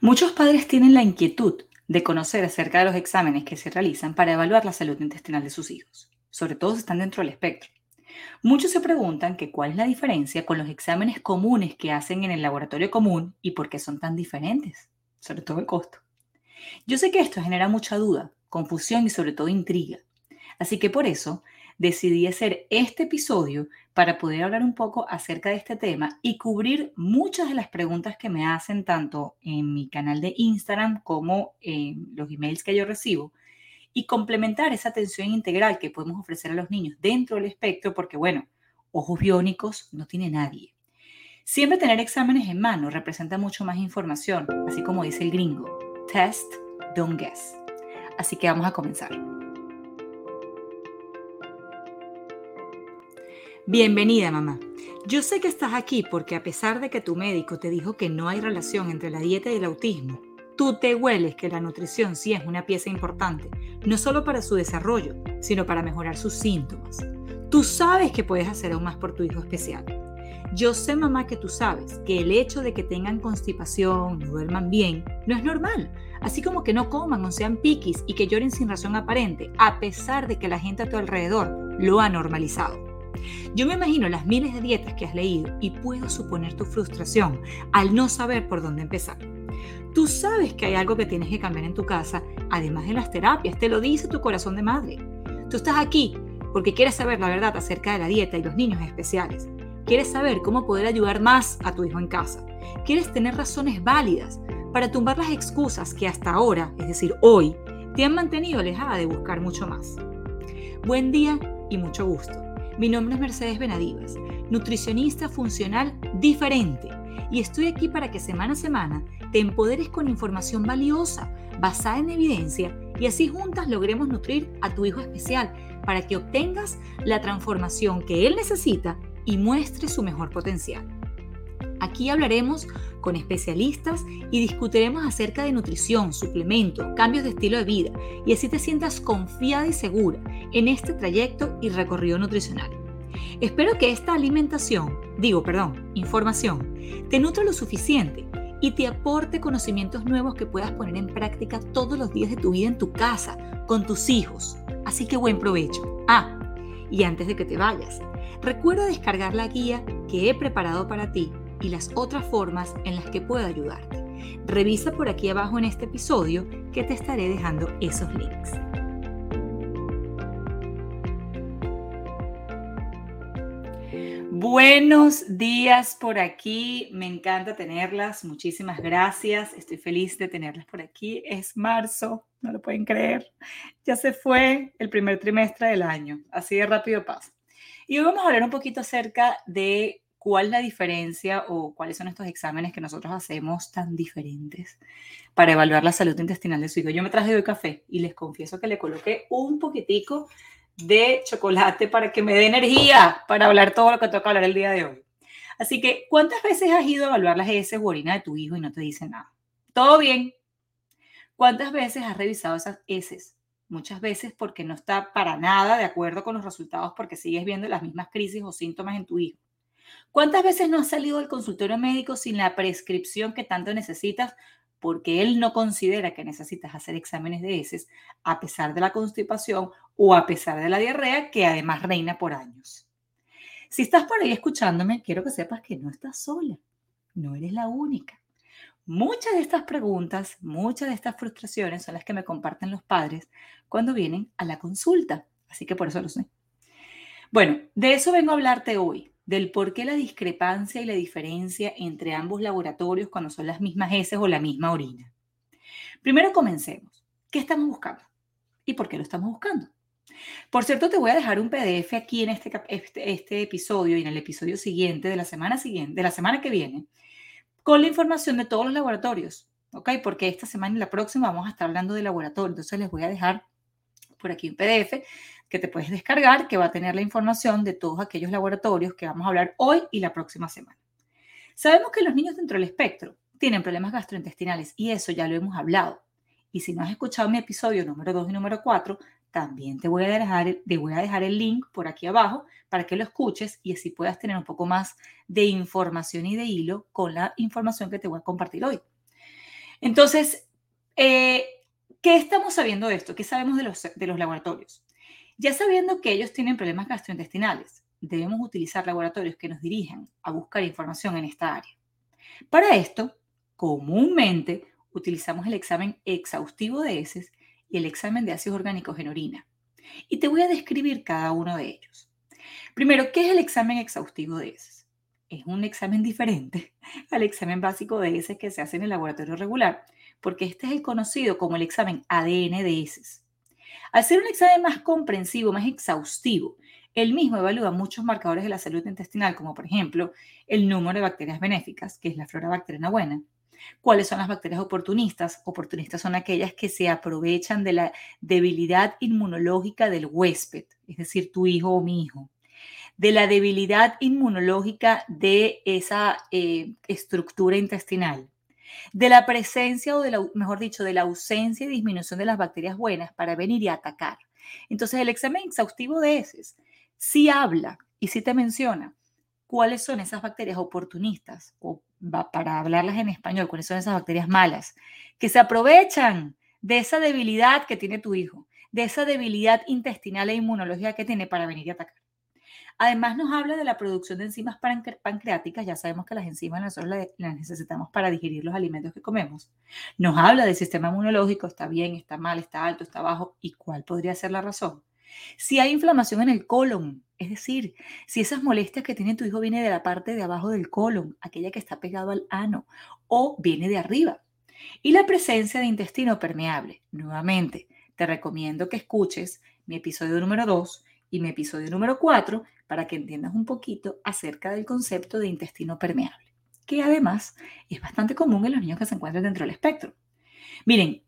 Muchos padres tienen la inquietud de conocer acerca de los exámenes que se realizan para evaluar la salud intestinal de sus hijos, sobre todo si están dentro del espectro. Muchos se preguntan que cuál es la diferencia con los exámenes comunes que hacen en el laboratorio común y por qué son tan diferentes, sobre todo el costo. Yo sé que esto genera mucha duda, confusión y sobre todo intriga. Así que por eso decidí hacer este episodio para poder hablar un poco acerca de este tema y cubrir muchas de las preguntas que me hacen tanto en mi canal de Instagram como en los emails que yo recibo y complementar esa atención integral que podemos ofrecer a los niños dentro del espectro porque, bueno, ojos biónicos no tiene nadie. Siempre tener exámenes en mano representa mucho más información, así como dice el gringo, test, don't guess. Así que vamos a comenzar. Bienvenida, mamá. Yo sé que estás aquí porque a pesar de que tu médico te dijo que no hay relación entre la dieta y el autismo, tú te hueles que la nutrición sí es una pieza importante, no solo para su desarrollo, sino para mejorar sus síntomas. Tú sabes que puedes hacer aún más por tu hijo especial. Yo sé, mamá, que tú sabes que el hecho de que tengan constipación, no duerman bien, no es normal. Así como que no coman o sean piquis y que lloren sin razón aparente, a pesar de que la gente a tu alrededor lo ha normalizado. Yo me imagino las miles de dietas que has leído y puedo suponer tu frustración al no saber por dónde empezar. Tú sabes que hay algo que tienes que cambiar en tu casa, además de las terapias, te lo dice tu corazón de madre. Tú estás aquí porque quieres saber la verdad acerca de la dieta y los niños especiales. Quieres saber cómo poder ayudar más a tu hijo en casa. Quieres tener razones válidas para tumbar las excusas que hasta ahora, es decir, hoy, te han mantenido alejada de buscar mucho más. Buen día y mucho gusto. Mi nombre es Mercedes Benadivas, nutricionista funcional diferente, y estoy aquí para que semana a semana te empoderes con información valiosa, basada en evidencia, y así juntas logremos nutrir a tu hijo especial para que obtengas la transformación que él necesita y muestre su mejor potencial. Aquí hablaremos con especialistas y discutiremos acerca de nutrición, suplementos, cambios de estilo de vida y así te sientas confiada y segura en este trayecto y recorrido nutricional. Espero que esta alimentación, digo, perdón, información, te nutra lo suficiente y te aporte conocimientos nuevos que puedas poner en práctica todos los días de tu vida en tu casa, con tus hijos. Así que buen provecho. Ah, y antes de que te vayas, recuerda descargar la guía que he preparado para ti y las otras formas en las que puedo ayudarte. Revisa por aquí abajo en este episodio que te estaré dejando esos links. Buenos días por aquí, me encanta tenerlas, muchísimas gracias, estoy feliz de tenerlas por aquí. Es marzo, no lo pueden creer, ya se fue el primer trimestre del año, así de rápido pasa. Y hoy vamos a hablar un poquito acerca de cuál es la diferencia o cuáles son estos exámenes que nosotros hacemos tan diferentes para evaluar la salud intestinal de su hijo. Yo me traje hoy café y les confieso que le coloqué un poquitico de chocolate para que me dé energía para hablar todo lo que toca hablar el día de hoy. Así que, ¿cuántas veces has ido a evaluar las heces o orina de tu hijo y no te dicen nada? ¿Todo bien? ¿Cuántas veces has revisado esas heces? Muchas veces porque no está para nada de acuerdo con los resultados porque sigues viendo las mismas crisis o síntomas en tu hijo. ¿Cuántas veces no has salido del consultorio médico sin la prescripción que tanto necesitas porque él no considera que necesitas hacer exámenes de heces a pesar de la constipación o a pesar de la diarrea que además reina por años? Si estás por ahí escuchándome, quiero que sepas que no estás sola, no eres la única. Muchas de estas preguntas, muchas de estas frustraciones son las que me comparten los padres cuando vienen a la consulta, así que por eso lo sé. Bueno, de eso vengo a hablarte hoy, del por qué la discrepancia y la diferencia entre ambos laboratorios cuando son las mismas heces o la misma orina. Primero comencemos. ¿Qué estamos buscando? ¿Y por qué lo estamos buscando? Por cierto, te voy a dejar un PDF aquí en este, este, este, episodio y en el episodio siguiente de la semana siguiente, de la semana que viene, con la información de todos los laboratorios, ¿ok? Porque esta semana y la próxima vamos a estar hablando de laboratorio, entonces les voy a dejar por aquí un PDF que te puedes descargar, que va a tener la información de todos aquellos laboratorios que vamos a hablar hoy y la próxima semana. Sabemos que los niños dentro del espectro tienen problemas gastrointestinales y eso ya lo hemos hablado. Y si no has escuchado mi episodio número 2 y número 4, también te voy, a dejar, te voy a dejar el link por aquí abajo para que lo escuches y así puedas tener un poco más de información y de hilo con la información que te voy a compartir hoy. Entonces, eh, ¿qué estamos sabiendo de esto? ¿Qué sabemos de los, de los laboratorios? Ya sabiendo que ellos tienen problemas gastrointestinales, debemos utilizar laboratorios que nos dirijan a buscar información en esta área. Para esto, comúnmente utilizamos el examen exhaustivo de heces y el examen de ácidos orgánicos en orina. Y te voy a describir cada uno de ellos. Primero, ¿qué es el examen exhaustivo de heces? Es un examen diferente al examen básico de heces que se hace en el laboratorio regular, porque este es el conocido como el examen ADN de heces. Al ser un examen más comprensivo, más exhaustivo, el mismo evalúa muchos marcadores de la salud intestinal, como por ejemplo el número de bacterias benéficas, que es la flora bacteriana buena, ¿Cuáles son las bacterias oportunistas? Oportunistas son aquellas que se aprovechan de la debilidad inmunológica del huésped, es decir, tu hijo o mi hijo, de la debilidad inmunológica de esa eh, estructura intestinal, de la presencia o de la, mejor dicho, de la ausencia y disminución de las bacterias buenas para venir y atacar. Entonces, el examen exhaustivo de heces sí habla y sí te menciona cuáles son esas bacterias oportunistas, o para hablarlas en español, cuáles son esas bacterias malas, que se aprovechan de esa debilidad que tiene tu hijo, de esa debilidad intestinal e inmunológica que tiene para venir y atacar. Además nos habla de la producción de enzimas pancreáticas, ya sabemos que las enzimas las necesitamos para digerir los alimentos que comemos. Nos habla del sistema inmunológico, está bien, está mal, está alto, está bajo, y cuál podría ser la razón. Si hay inflamación en el colon, es decir, si esas molestias que tiene tu hijo viene de la parte de abajo del colon, aquella que está pegado al ano, o viene de arriba. Y la presencia de intestino permeable. Nuevamente, te recomiendo que escuches mi episodio número 2 y mi episodio número 4 para que entiendas un poquito acerca del concepto de intestino permeable, que además es bastante común en los niños que se encuentran dentro del espectro. Miren,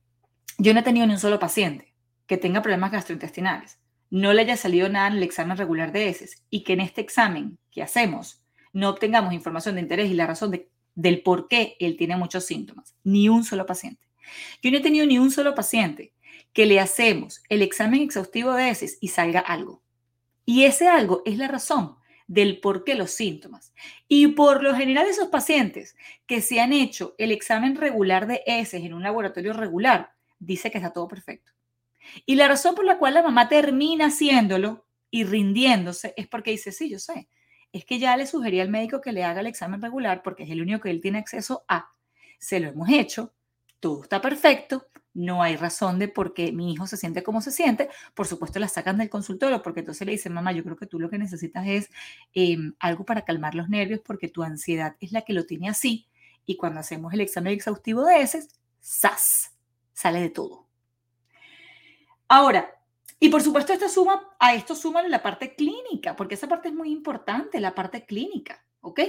yo no he tenido ni un solo paciente que tenga problemas gastrointestinales no le haya salido nada en el examen regular de heces y que en este examen que hacemos no obtengamos información de interés y la razón de, del por qué él tiene muchos síntomas. Ni un solo paciente. Yo no he tenido ni un solo paciente que le hacemos el examen exhaustivo de heces y salga algo. Y ese algo es la razón del por qué los síntomas. Y por lo general esos pacientes que se han hecho el examen regular de heces en un laboratorio regular, dice que está todo perfecto. Y la razón por la cual la mamá termina haciéndolo y rindiéndose es porque dice, sí, yo sé, es que ya le sugerí al médico que le haga el examen regular porque es el único que él tiene acceso a. Se lo hemos hecho, todo está perfecto, no hay razón de por qué mi hijo se siente como se siente. Por supuesto, la sacan del consultorio porque entonces le dicen, mamá, yo creo que tú lo que necesitas es em, algo para calmar los nervios porque tu ansiedad es la que lo tiene así. Y cuando hacemos el examen exhaustivo de ese, ¡zas! Sale de todo. Ahora, y por supuesto, esto suma, a esto suma la parte clínica, porque esa parte es muy importante, la parte clínica, ¿ok?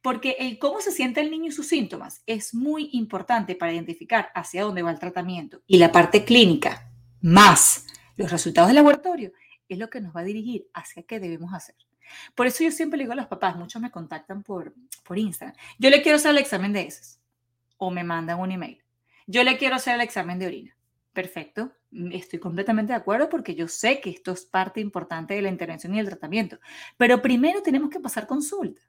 Porque el cómo se siente el niño y sus síntomas es muy importante para identificar hacia dónde va el tratamiento. Y la parte clínica, más los resultados del laboratorio, es lo que nos va a dirigir hacia qué debemos hacer. Por eso yo siempre le digo a los papás, muchos me contactan por, por Instagram, yo le quiero hacer el examen de heces o me mandan un email. Yo le quiero hacer el examen de orina. Perfecto, mm, estoy completamente de acuerdo porque yo sé que esto es parte importante de la intervención y el tratamiento. Pero primero tenemos que pasar consulta.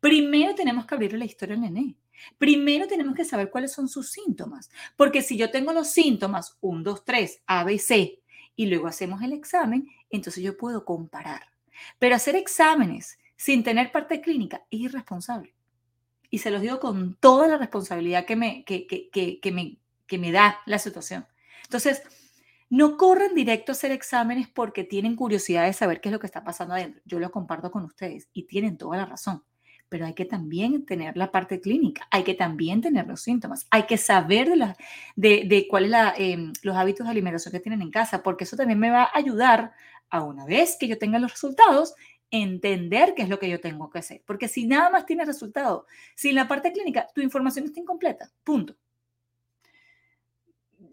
Primero tenemos que abrirle la historia al nené. Primero tenemos que saber cuáles son sus síntomas. Porque si yo tengo los síntomas 1, 2, 3, A, B, C, y luego hacemos el examen, entonces yo puedo comparar. Pero hacer exámenes sin tener parte clínica es irresponsable. Y se los digo con toda la responsabilidad que me, que, que, que me, que me da la situación. Entonces, no corren directo a hacer exámenes porque tienen curiosidad de saber qué es lo que está pasando adentro. Yo lo comparto con ustedes y tienen toda la razón. Pero hay que también tener la parte clínica, hay que también tener los síntomas, hay que saber de, la, de, cuáles son em, los hábitos de alimentación que tienen en casa, porque eso también me va a ayudar a una vez que yo tenga los resultados, entender qué es lo que yo tengo que hacer. Porque si nada más tienes resultado, sin la parte clínica, tu información está incompleta. Punto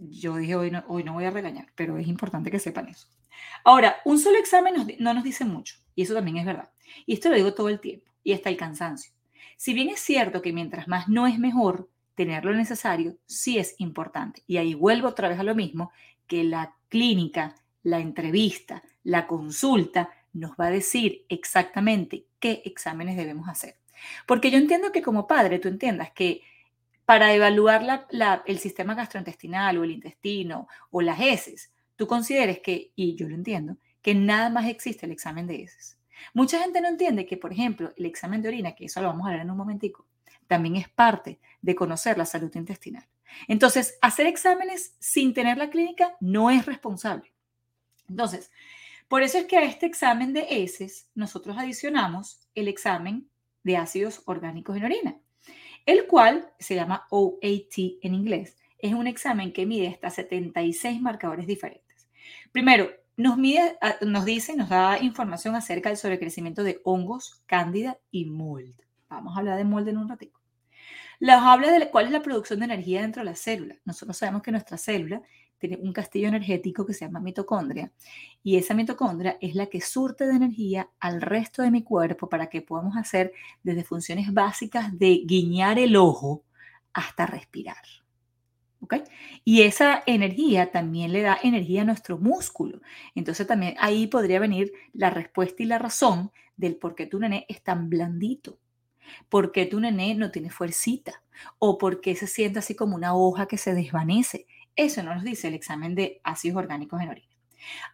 yo dije, hoy no, hoy no voy a regañar, pero es importante que sepan eso. Ahora, un solo examen no nos dice mucho, y eso también es verdad. Y esto lo digo todo el tiempo, y hasta el cansancio. Si bien es cierto que mientras más no es mejor, tener lo necesario sí es importante. Y ahí vuelvo otra vez a lo mismo, que la clínica, la entrevista, la consulta nos va a decir exactamente qué exámenes debemos hacer. Porque yo entiendo que como padre tú entiendas que para evaluar el sistema gastrointestinal o el intestino o las heces, tú consideres que, y yo lo entiendo, que nada más existe el examen de heces. Mucha gente no entiende que, por ejemplo, el examen de orina, que eso lo vamos a ver en un momentico, también es parte de conocer la salud intestinal. Entonces, hacer exámenes sin tener la clínica no es responsable. Entonces, por eso es que a este examen de heces nosotros adicionamos el examen de ácidos orgánicos en orina, el cual se llama OAT en inglés. Es un examen que mide hasta 76 marcadores diferentes. Primero, nos, mide, nos dice, nos da información acerca del sobrecrecimiento de hongos, cándida y mold. Vamos a hablar de mold en un ratito. Les habla de cuál es la producción de energía dentro de la célula. Nosotros sabemos que nuestra célula tiene un castillo energético que se llama mitocondria y esa mitocondria es la que surte de energía al resto de mi cuerpo para que podamos hacer desde funciones básicas de guiñar el ojo hasta respirar. Y esa energía también le da energía a nuestro músculo. Entonces también ahí podría venir la respuesta y la razón del por qué tu nené es tan blandito, por qué tu nené no tiene fuercita o por qué se siente así como una hoja que se desvanece. Eso no nos dice el examen de ácidos orgánicos en orina.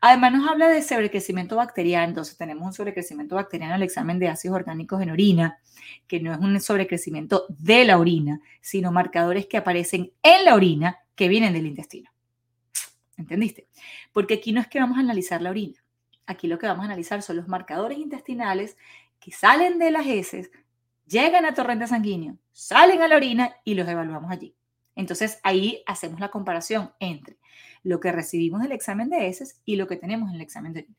Además nos habla de sobrecrecimiento bacteriano, entonces tenemos un sobrecrecimiento bacteriano en el examen de ácidos orgánicos en orina, que no es un sobrecrecimiento de la orina, sino marcadores que aparecen en la orina que vienen del intestino. ¿Entendiste? Porque aquí no es que vamos a analizar la orina, aquí lo que vamos a analizar son los marcadores intestinales que salen de las heces, llegan a torrente sanguíneo, salen a la orina y los evaluamos allí. Entonces ahí hacemos la comparación entre lo que recibimos del examen de heces y lo que tenemos en el examen de orina.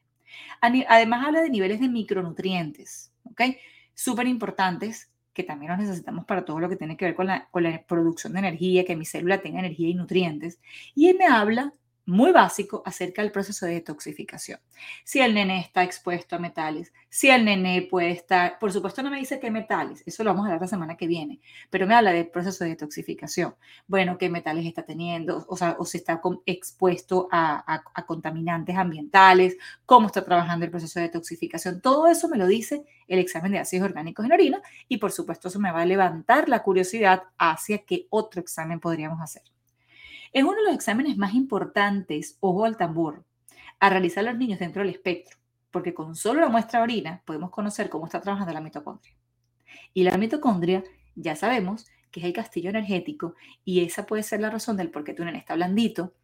Además habla de niveles de micronutrientes, ¿ok? Súper importantes que también los necesitamos para todo lo que tiene que ver con la, con la producción de energía, que mi célula tenga energía y nutrientes. Y él me habla muy básico acerca del proceso de detoxificación. Si el nene está expuesto a metales, si el nene puede estar, por supuesto no me dice qué metales, eso lo vamos a hablar la semana que viene, pero me habla del proceso de detoxificación. Bueno, qué metales está teniendo, o sea, o si está expuesto a, a contaminantes ambientales, cómo está trabajando el proceso de detoxificación. Todo eso me lo dice el examen de ácidos orgánicos en orina y por supuesto eso me va a levantar la curiosidad hacia qué otro examen podríamos hacer. Es uno de los exámenes más importantes, ojo al tambor, a realizar los niños dentro del espectro, porque con solo la muestra de orina podemos conocer cómo está trabajando la mitocondria. Y la mitocondria, ya sabemos que es el castillo energético y esa puede ser la razón del por qué tu nene está blandito,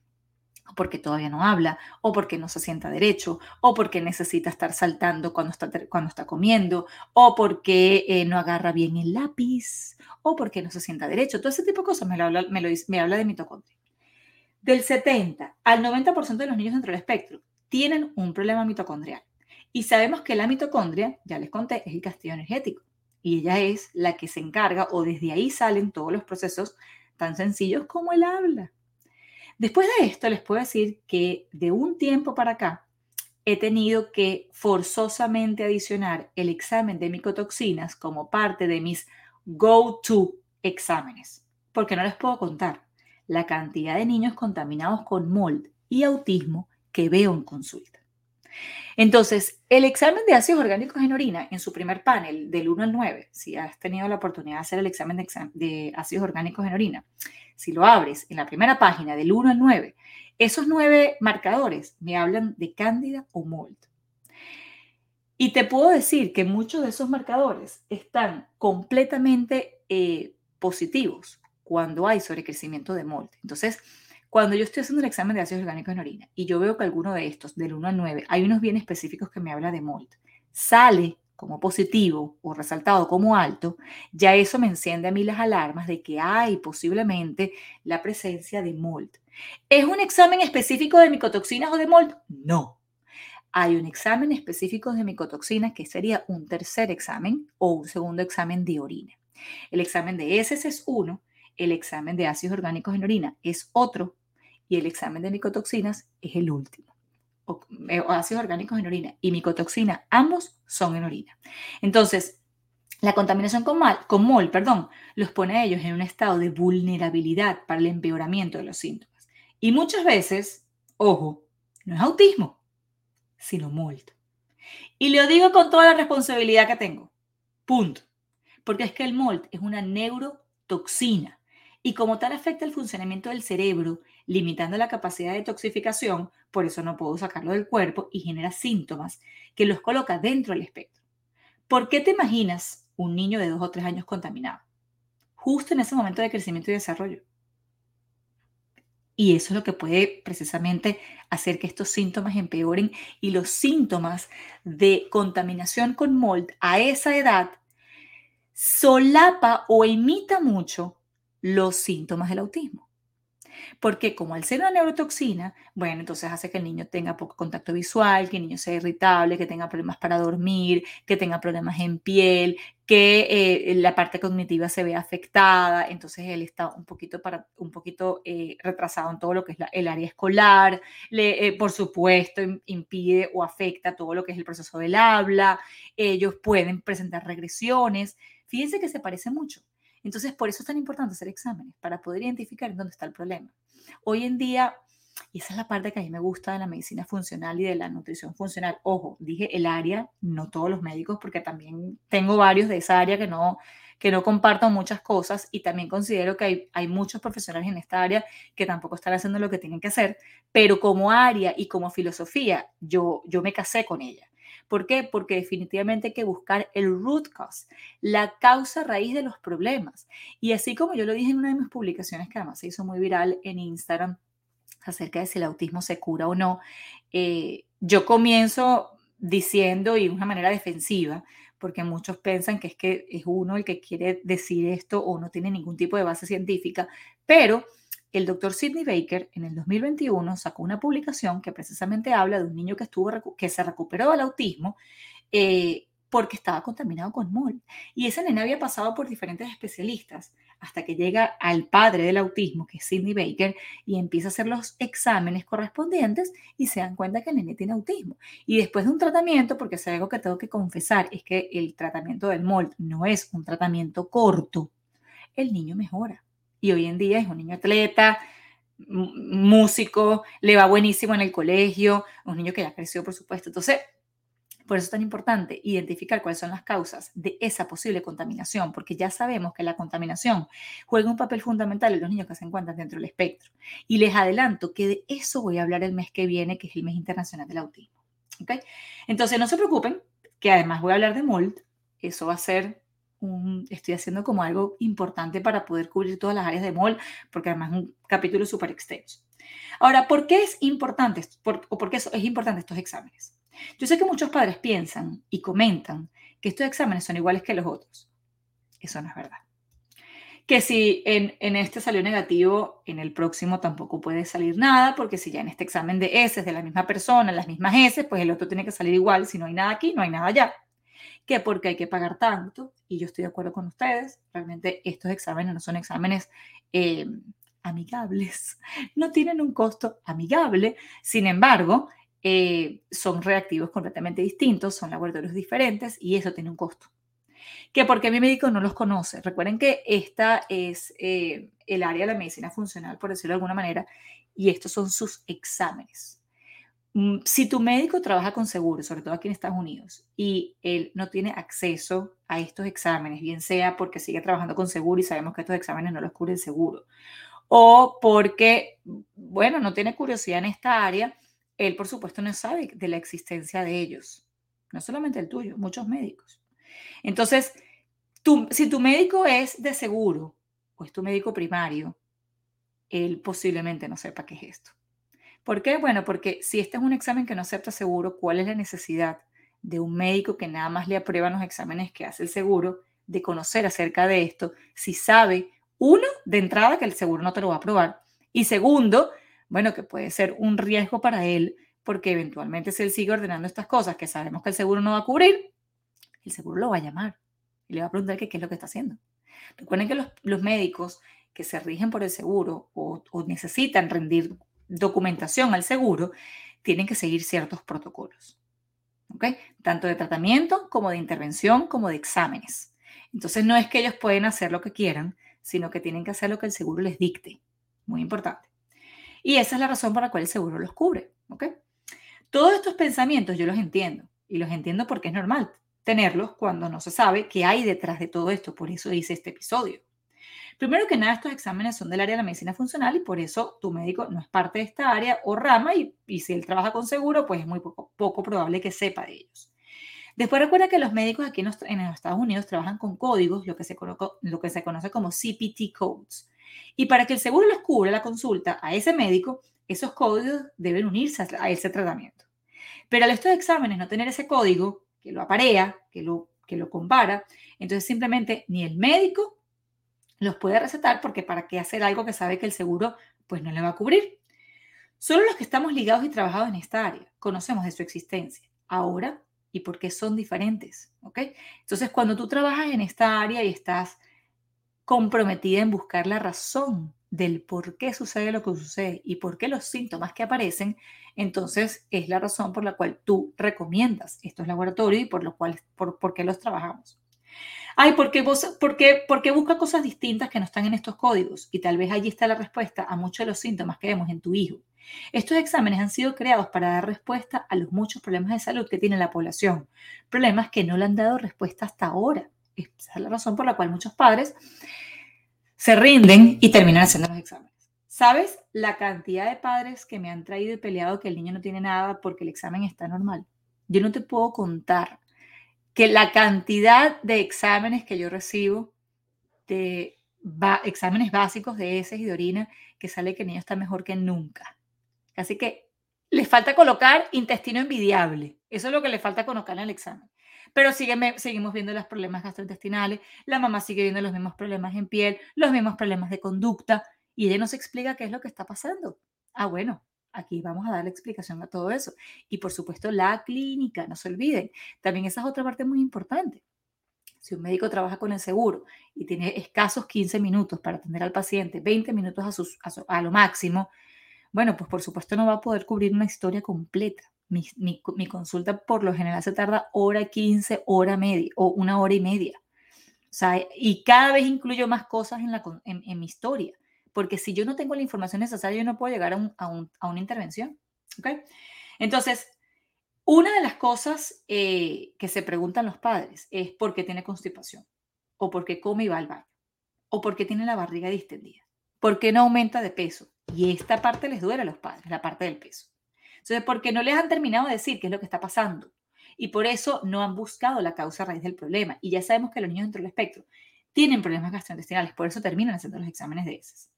o porque todavía no habla, o porque no se sienta derecho, o porque necesita estar saltando cuando está, cuando está comiendo, o porque eh, no agarra bien el lápiz, o porque no se sienta derecho. Todo ese tipo de cosas me, habla, me, me habla de mitocondria. Del 70 al 90% de los niños dentro del espectro tienen un problema mitocondrial. Y sabemos que la mitocondria, ya les conté, es el castillo energético. Y ella es la que se encarga, o desde ahí salen todos los procesos tan sencillos como el habla. Después de esto, les puedo decir que de un tiempo para acá, he tenido que forzosamente adicionar el examen de micotoxinas como parte de mis go-to exámenes, porque no les puedo contar la cantidad de niños contaminados con mold y autismo que veo en consulta. Entonces, el examen de ácidos orgánicos en orina, en su primer panel, del 1 al 9, si has tenido la oportunidad de hacer el examen de, ácidos orgánicos en orina, si lo abres en la primera página del 1 al 9, esos nueve marcadores me hablan de cándida o mold. Y te puedo decir que muchos de esos marcadores están completamente eh, positivos cuando hay sobrecrecimiento de mold. Entonces, cuando yo estoy haciendo el examen de ácidos orgánicos en orina y yo veo que alguno de estos, del 1 al 9, hay unos bien específicos que me habla de mold, sale como positivo o resaltado como alto, ya eso me enciende a mí las alarmas de que hay posiblemente la presencia de mold. ¿Es un examen específico de micotoxinas o de mold? No. Hay un examen específico de micotoxinas que sería un tercer examen o un segundo examen de orina. El examen de heces es uno el examen de ácidos orgánicos en orina es otro y el examen de micotoxinas es el último. O, eh, ácidos orgánicos en orina y micotoxina, ambos son en orina. Entonces, la contaminación con, mal, con MOL perdón, los pone a ellos en un estado de vulnerabilidad para el empeoramiento de los síntomas. Y muchas veces, ojo, no es autismo, sino MOL. Y lo digo con toda la responsabilidad que tengo. Punto. Porque es que el MOLT es una neurotoxina Y como tal afecta el funcionamiento del cerebro, limitando la capacidad de toxificación, por eso no puedo sacarlo del cuerpo y genera síntomas que los coloca dentro del espectro. ¿Por qué te imaginas un niño de dos o tres años contaminado? Justo en ese momento de crecimiento y desarrollo. Y eso es lo que puede precisamente hacer que estos síntomas empeoren y los síntomas de contaminación con mold a esa edad solapa o imita mucho los síntomas del autismo. Porque como al ser una neurotoxina, bueno, entonces hace que el niño tenga poco contacto visual, que el niño sea irritable, que tenga problemas para dormir, que tenga problemas en piel, que eh, la parte cognitiva se vea afectada, entonces él está un poquito, para, un poquito eh, retrasado en todo lo que es el área escolar, le, eh, por supuesto impide o afecta todo lo que es el proceso del habla, ellos pueden presentar regresiones, fíjense que se parece mucho. Entonces, por eso es tan importante hacer exámenes, para poder identificar en dónde está el problema. Hoy en día, y esa es la parte que a mí me gusta de la medicina funcional y de la nutrición funcional. Ojo, dije el área, no todos los médicos, porque también tengo varios de esa área que no, que no comparto muchas cosas y también considero que hay, hay muchos profesionales en esta área que tampoco están haciendo lo que tienen que hacer, pero como área y como filosofía, yo, yo me casé con ella. ¿Por qué? Porque definitivamente hay que buscar el root cause, la causa raíz de los problemas. Y así como yo lo dije en una de mis publicaciones, que además se hizo muy viral en Instagram, acerca de si el autismo se cura o no, eh, yo comienzo diciendo y de una manera defensiva, porque muchos piensan que es que es uno el que quiere decir esto o no tiene ningún tipo de base científica, pero el doctor Sidney Baker en el 2021 sacó una publicación que precisamente habla de un niño que, estuvo, que se recuperó del autismo eh, porque estaba contaminado con MOL. Y ese nene había pasado por diferentes especialistas hasta que llega al padre del autismo, que es Sidney Baker, y empieza a hacer los exámenes correspondientes y se dan cuenta que el nene tiene autismo. Y después de un tratamiento, porque es algo que tengo que confesar, es que el tratamiento del MOL no es un tratamiento corto, el niño mejora y hoy en día es un niño atleta, músico, le va buenísimo en el colegio, un niño que ya creció, por supuesto. Entonces, por eso es tan importante identificar cuáles son las causas de esa posible contaminación, porque ya sabemos que la contaminación juega un papel fundamental en los niños que se encuentran dentro del espectro. Y les adelanto que de eso voy a hablar el mes que viene, que es el mes internacional del autismo. ¿Okay? Entonces, no se preocupen, que además voy a hablar de MOLD. Eso va a ser estoy haciendo como algo importante para poder cubrir todas las áreas de MOL, porque además es un capítulo súper extenso. Ahora, ¿por qué es importante o por qué es importante estos exámenes? Yo sé que muchos padres piensan y comentan que estos exámenes son iguales que los otros. Eso no es verdad. Que si en, en este salió negativo, en el próximo tampoco puede salir nada, porque si ya en este examen de S es de la misma persona, las mismas S, pues el otro tiene que salir igual. Si no hay nada aquí, no hay nada allá que porque hay que pagar tanto, y yo estoy de acuerdo con ustedes, realmente estos exámenes no son exámenes eh, amigables, no tienen un costo amigable, sin embargo, eh, son reactivos completamente distintos, son laboratorios diferentes y eso tiene un costo. Que porque mi médico no los conoce. Recuerden que esta es eh, el área de la medicina funcional, por decirlo de alguna manera, y estos son sus exámenes. Mm, si tu médico trabaja con seguro, sobre todo aquí en Estados Unidos, y él no tiene acceso a estos exámenes, bien sea porque sigue trabajando con seguro y sabemos que estos exámenes no los cubre el seguro, o porque, bueno, no tiene curiosidad en esta área, él por supuesto no sabe de la existencia de ellos, no solamente el tuyo, muchos médicos. Entonces, si tu médico es de seguro o es tu médico primario, él posiblemente no sepa qué es esto. ¿Por qué? Bueno, porque si este es un examen que no acepta seguro, ¿cuál es la necesidad de un médico que nada más le aprueba los exámenes que hace el seguro de conocer acerca de esto si sabe, uno, de entrada que el seguro no te lo va a aprobar y segundo, bueno, que puede ser un riesgo para él porque eventualmente si él sigue ordenando estas cosas que sabemos que el seguro no va a cubrir, el seguro lo va a llamar y le va a preguntar qué es lo que está haciendo. Recuerden que los, médicos que se rigen por el seguro o, o necesitan rendir documentación al seguro, tienen que seguir ciertos protocolos. ¿ok? Tanto de tratamiento como de intervención, como de exámenes. Entonces no es que ellos pueden hacer lo que quieran, sino que tienen que hacer lo que el seguro les dicte. Muy importante. Y esa es la razón por la cual el seguro los cubre. ¿ok? Todos estos pensamientos yo los entiendo y los entiendo porque es normal tenerlos cuando no se sabe qué hay detrás de todo esto. Por eso hice este episodio. Primero que nada, estos exámenes son del área de la medicina funcional y por eso tu médico no es parte de esta área o rama y, si él trabaja con seguro, pues es muy poco, poco probable que sepa de ellos. Después recuerda que los médicos aquí en los, Estados Unidos trabajan con códigos, lo que, se, lo que se conoce como CPT codes. Y para que el seguro les cubra la consulta a ese médico, esos códigos deben unirse a ese tratamiento. Pero al estos exámenes no tener ese código que lo aparea, que lo, que lo compara, entonces simplemente ni el médico los puede recetar porque para qué hacer algo que sabe que el seguro pues no le va a cubrir. Solo los que estamos ligados y trabajados en esta área conocemos de su existencia ahora y por qué son diferentes, ¿ok? Entonces, cuando tú trabajas en esta área y estás comprometida en buscar la razón del por qué sucede lo que sucede y por qué los síntomas que aparecen, entonces es la razón por la cual tú recomiendas estos laboratorios y por lo cual por, por qué los trabajamos. Ay, ¿por qué, vos, por, qué, ¿por qué busca cosas distintas que no están en estos códigos? Y tal vez allí está la respuesta a muchos de los síntomas que vemos en tu hijo. Estos exámenes han sido creados para dar respuesta a los muchos problemas de salud que tiene la población, problemas que no le han dado respuesta hasta ahora. Esa es la razón por la cual muchos padres se rinden y terminan haciendo los exámenes. ¿Sabes la cantidad de padres que me han traído y peleado que el niño no tiene nada porque el examen está normal? Yo no te puedo contar que la cantidad de exámenes que yo recibo, de exámenes básicos de heces y de orina, que sale que el niño está mejor que nunca. Así que les falta colocar intestino envidiable. Eso es lo que le falta colocar en el examen. Pero seguimos viendo los problemas gastrointestinales, la mamá sigue viendo los mismos problemas en piel, los mismos problemas de conducta, y ella nos explica qué es lo que está pasando. Ah, bueno, Aquí vamos a dar la explicación a todo eso. Y por supuesto, la clínica, no se olviden. También esa es otra parte muy importante. Si un médico trabaja con el seguro y tiene escasos 15 minutos para atender al paciente, 20 minutos a, sus, a, lo máximo, bueno, pues por supuesto no va a poder cubrir una historia completa. Mi, mi, consulta por lo general se tarda hora 15, hora media o una hora y media. O sea, y cada vez incluyo más cosas en, la, en mi historia porque si yo no tengo la información necesaria, yo no puedo llegar a, una intervención. ¿okay? Entonces, una de las cosas eh, que se preguntan los padres es por qué tiene constipación, o por qué come y va al baño, o por qué tiene la barriga distendida, por qué no aumenta de peso. Y esta parte les duele a los padres, la parte del peso. Entonces, porque no les han terminado de decir qué es lo que está pasando. Y por eso no han buscado la causa raíz del problema. Y ya sabemos que los niños dentro del espectro tienen problemas gastrointestinales, por eso terminan haciendo los exámenes de heces.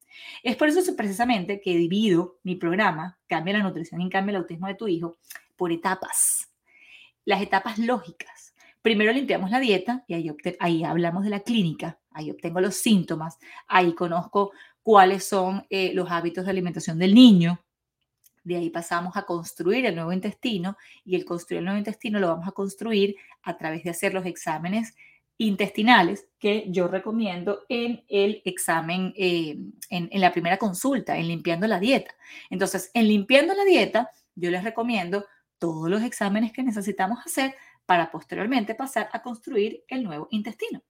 Es por eso precisamente que divido mi programa, Cambia la nutrición y cambia el autismo de tu hijo, por etapas. Las etapas lógicas. Primero limpiamos la dieta y ahí, hablamos de la clínica, ahí obtengo los síntomas, ahí conozco cuáles son eh, los hábitos de alimentación del niño. De ahí pasamos a construir el nuevo intestino y el construir el nuevo intestino lo vamos a construir a través de hacer los exámenes intestinales que yo recomiendo en el examen, eh, en, la primera consulta, en limpiando la dieta. Entonces, en limpiando la dieta, yo les recomiendo todos los exámenes que necesitamos hacer para posteriormente pasar a construir el nuevo intestino.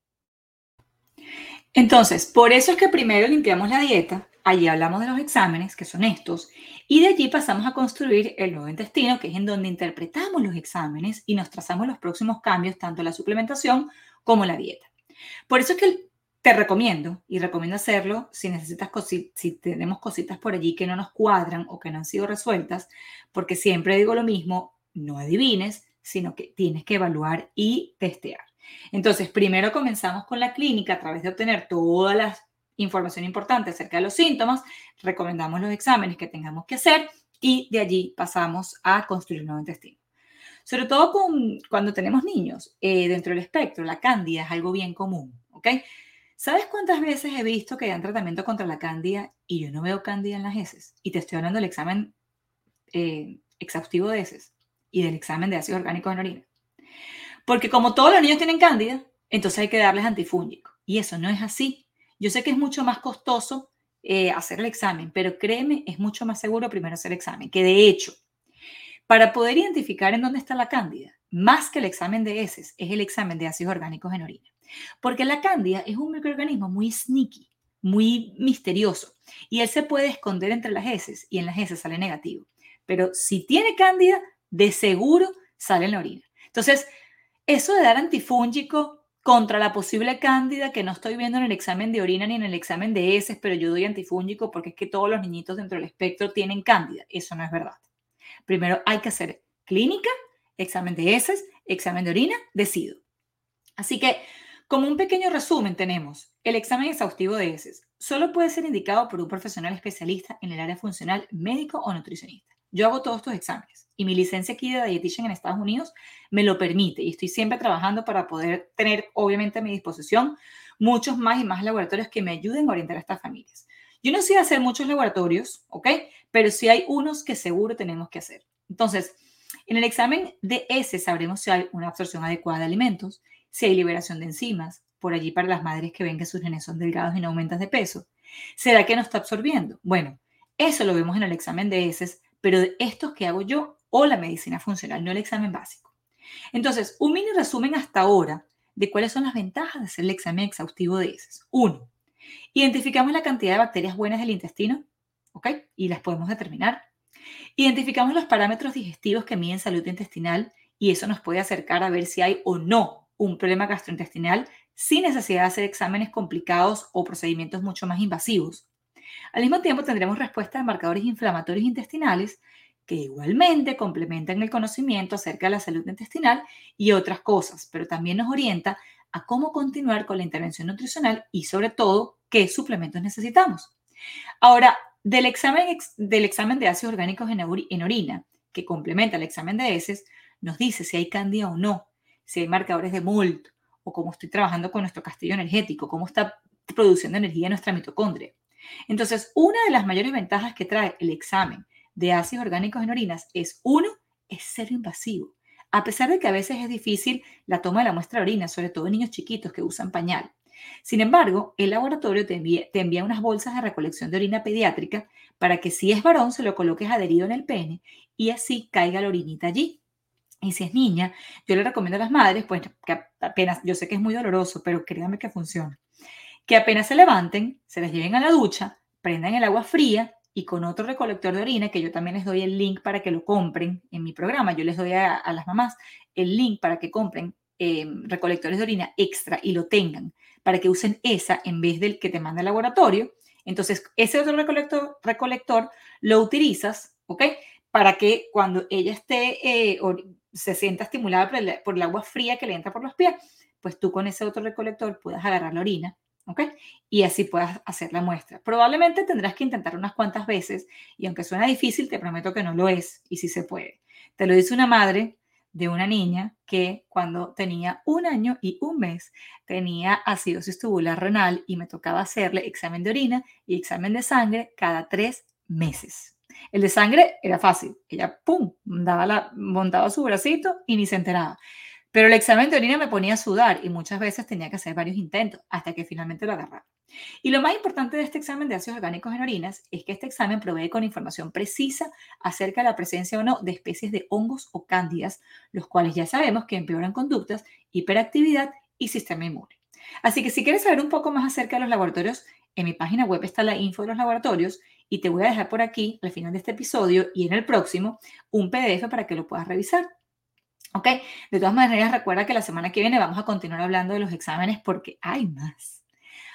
Entonces, por eso es que primero limpiamos la dieta, allí hablamos de los exámenes, que son estos, y de allí pasamos a construir el nuevo intestino, que es en donde interpretamos los exámenes y nos trazamos los próximos cambios, tanto la suplementación como la dieta. Por eso es que te recomiendo, y recomiendo hacerlo si necesitas, si tenemos cositas por allí que no nos cuadran o que no han sido resueltas, porque siempre digo lo mismo, no adivines, sino que tienes que evaluar y testear. Entonces, primero comenzamos con la clínica a través de obtener toda la información importante acerca de los síntomas, recomendamos los exámenes que tengamos que hacer y de allí pasamos a construir un nuevo intestino. Sobre todo con, cuando tenemos niños eh, dentro del espectro, la cándida es algo bien común, ¿ok? ¿Sabes cuántas veces he visto que dan tratamiento contra la cándida y yo no veo cándida en las heces? Y te estoy hablando del examen eh, exhaustivo de heces y del examen de ácido orgánico en orina. Porque como todos los niños tienen cándida, entonces hay que darles antifúngico. Y eso no es así. Yo sé que es mucho más costoso eh, hacer el examen, pero créeme, es mucho más seguro primero hacer el examen, que de hecho, para poder identificar en dónde está la cándida, más que el examen de heces, es el examen de ácidos orgánicos en orina. Porque la cándida es un microorganismo muy sneaky, muy misterioso, y él se puede esconder entre las heces y en las heces sale negativo. Pero si tiene cándida, de seguro sale en la orina. Entonces, eso de dar antifúngico contra la posible cándida que no estoy viendo en el examen de orina ni en el examen de heces, pero yo doy antifúngico porque es que todos los niñitos dentro del espectro tienen cándida. Eso no es verdad. Primero hay que hacer clínica, examen de heces, examen de orina, decido. Así que, como un pequeño resumen, tenemos el examen exhaustivo de heces. Solo puede ser indicado por un profesional especialista en el área funcional, médico o nutricionista. Yo hago todos estos exámenes y mi licencia aquí de dietitian en Estados Unidos me lo permite y estoy siempre trabajando para poder tener, obviamente, a mi disposición muchos más y más laboratorios que me ayuden a orientar a estas familias. Yo no sé hacer muchos laboratorios, ¿ok? Pero sí hay unos que seguro tenemos que hacer. Entonces, en el examen de ese sabremos si hay una absorción adecuada de alimentos, si hay liberación de enzimas, por allí para las madres que ven que sus genes son delgados y no aumentan de peso. ¿Será que no está absorbiendo? Bueno, eso lo vemos en el examen de heces pero de estos que hago yo o la medicina funcional, no el examen básico. Entonces, un mini resumen hasta ahora de cuáles son las ventajas de hacer el examen exhaustivo de heces. Uno, identificamos la cantidad de bacterias buenas del intestino, ¿ok? Y las podemos determinar. Identificamos los parámetros digestivos que miden salud intestinal y eso nos puede acercar a ver si hay o no un problema gastrointestinal sin necesidad de hacer exámenes complicados o procedimientos mucho más invasivos. Al mismo tiempo tendremos respuesta de marcadores inflamatorios intestinales que igualmente complementan el conocimiento acerca de la salud intestinal y otras cosas, pero también nos orienta a cómo continuar con la intervención nutricional y sobre todo qué suplementos necesitamos. Ahora, del examen, del examen de ácidos orgánicos en, orina, que complementa el examen de heces, nos dice si hay cándida o no, si hay marcadores de MOLT o cómo estoy trabajando con nuestro castillo energético, cómo está produciendo energía nuestra mitocondria. Entonces, una de las mayores ventajas que trae el examen de ácidos orgánicos en orinas es, uno, es cero invasivo. A pesar de que a veces es difícil la toma de la muestra de orina, sobre todo en niños chiquitos que usan pañal. Sin embargo, el laboratorio te envía, unas bolsas de recolección de orina pediátrica para que si es varón se lo coloques adherido en el pene y así caiga la orinita allí. Y si es niña, yo le recomiendo a las madres, pues que apenas, yo sé que es muy doloroso, pero créanme que funciona que apenas se levanten, se les lleven a la ducha, prendan el agua fría y con otro recolector de orina, que yo también les doy el link para que lo compren en mi programa, yo les doy a, las mamás el link para que compren em, recolectores de orina extra y lo tengan, para que usen esa en vez del que te manda el laboratorio. Entonces, ese otro recolector, recolector lo utilizas, ¿ok? Para que cuando ella esté, eh, se sienta estimulada por por el agua fría que le entra por los pies, pues tú con ese otro recolector puedas agarrar la orina ¿ok? Y así puedas hacer la muestra. Probablemente tendrás que intentar unas cuantas veces y aunque suena difícil, te prometo que no lo es y sí se puede. Te lo dice una madre de una niña que cuando tenía un año y un mes tenía acidosis tubular renal y me tocaba hacerle examen de orina y examen de sangre cada tres meses. El de sangre era fácil. Ella, pum, daba la, montaba su bracito y ni se enteraba. Pero el examen de orina me ponía a sudar y muchas veces tenía que hacer varios intentos hasta que finalmente lo agarraba. Y lo más importante de este examen de ácidos orgánicos en orinas es que este examen provee con información precisa acerca de la presencia o no de especies de hongos o cándidas, los cuales ya sabemos que empeoran conductas, hiperactividad y sistema inmune. Así que si quieres saber un poco más acerca de los laboratorios, en mi página web está la info de los laboratorios y te voy a dejar por aquí, al final de este episodio y en el próximo, un PDF para que lo puedas revisar. De todas maneras, recuerda que la semana que viene vamos a continuar hablando de los exámenes porque hay más.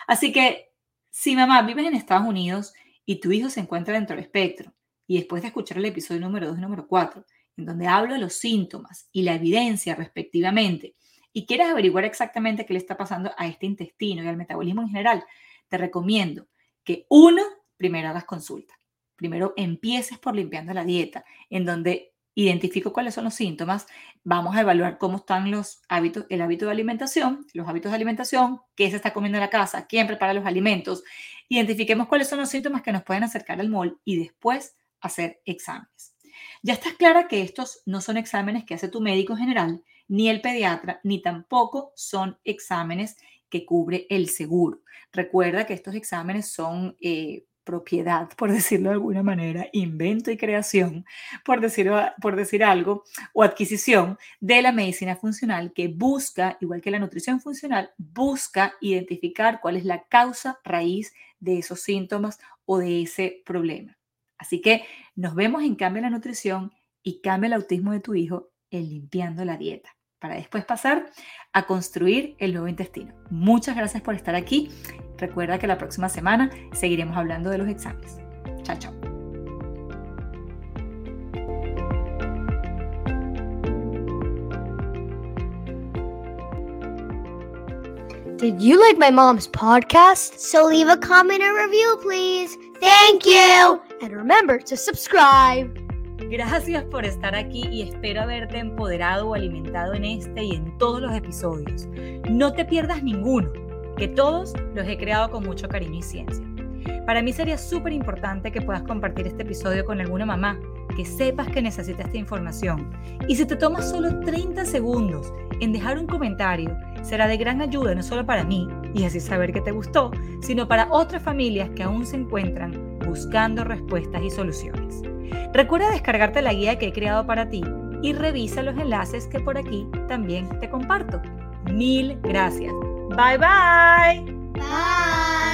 Así que, si mamá vives en Estados Unidos y tu hijo se encuentra dentro del espectro, y después de escuchar el episodio número 2 y número 4, en donde hablo de los síntomas y la evidencia respectivamente, y quieres averiguar exactamente qué le está pasando a este intestino y al metabolismo en general, te recomiendo que uno, primero hagas consulta. Primero empieces por limpiando la dieta, en donde identifico cuáles son los síntomas, vamos a evaluar cómo están los hábitos, el hábito de alimentación, los hábitos de alimentación, qué se está comiendo en la casa, quién prepara los alimentos, identifiquemos cuáles son los síntomas que nos pueden acercar al MOL y después hacer exámenes. Ya estás clara que estos no son exámenes que hace tu médico general, ni el pediatra, ni tampoco son exámenes que cubre el seguro. Recuerda que estos exámenes son eh, propiedad, por decirlo de alguna manera, invento y creación, por, decirlo, por decir algo, o adquisición de la medicina funcional que busca, igual que la nutrición funcional, busca identificar cuál es la causa raíz de esos síntomas o de ese problema. Así que nos vemos en Cambio la Nutrición y Cambia el Autismo de tu Hijo en Limpiando la Dieta. Para después pasar a construir el nuevo intestino. Muchas gracias por estar aquí. Recuerda que la próxima semana seguiremos hablando de los exámenes. Chao, chao. Did you like my mom's podcast? So leave a comment or review, please. Thank you. And remember to subscribe. Gracias por estar aquí y espero haberte empoderado o alimentado en este y en todos los episodios. No te pierdas ninguno, que todos los he creado con mucho cariño y ciencia. Para mí sería súper importante que puedas compartir este episodio con alguna mamá que sepas que necesita esta información. Y si te tomas solo 30 segundos en dejar un comentario, será de gran ayuda no solo para mí y así saber que te gustó, sino para otras familias que aún se encuentran buscando respuestas y soluciones. Recuerda descargarte la guía que he creado para ti y revisa los enlaces que por aquí también te comparto. Mil gracias. Bye bye. Bye.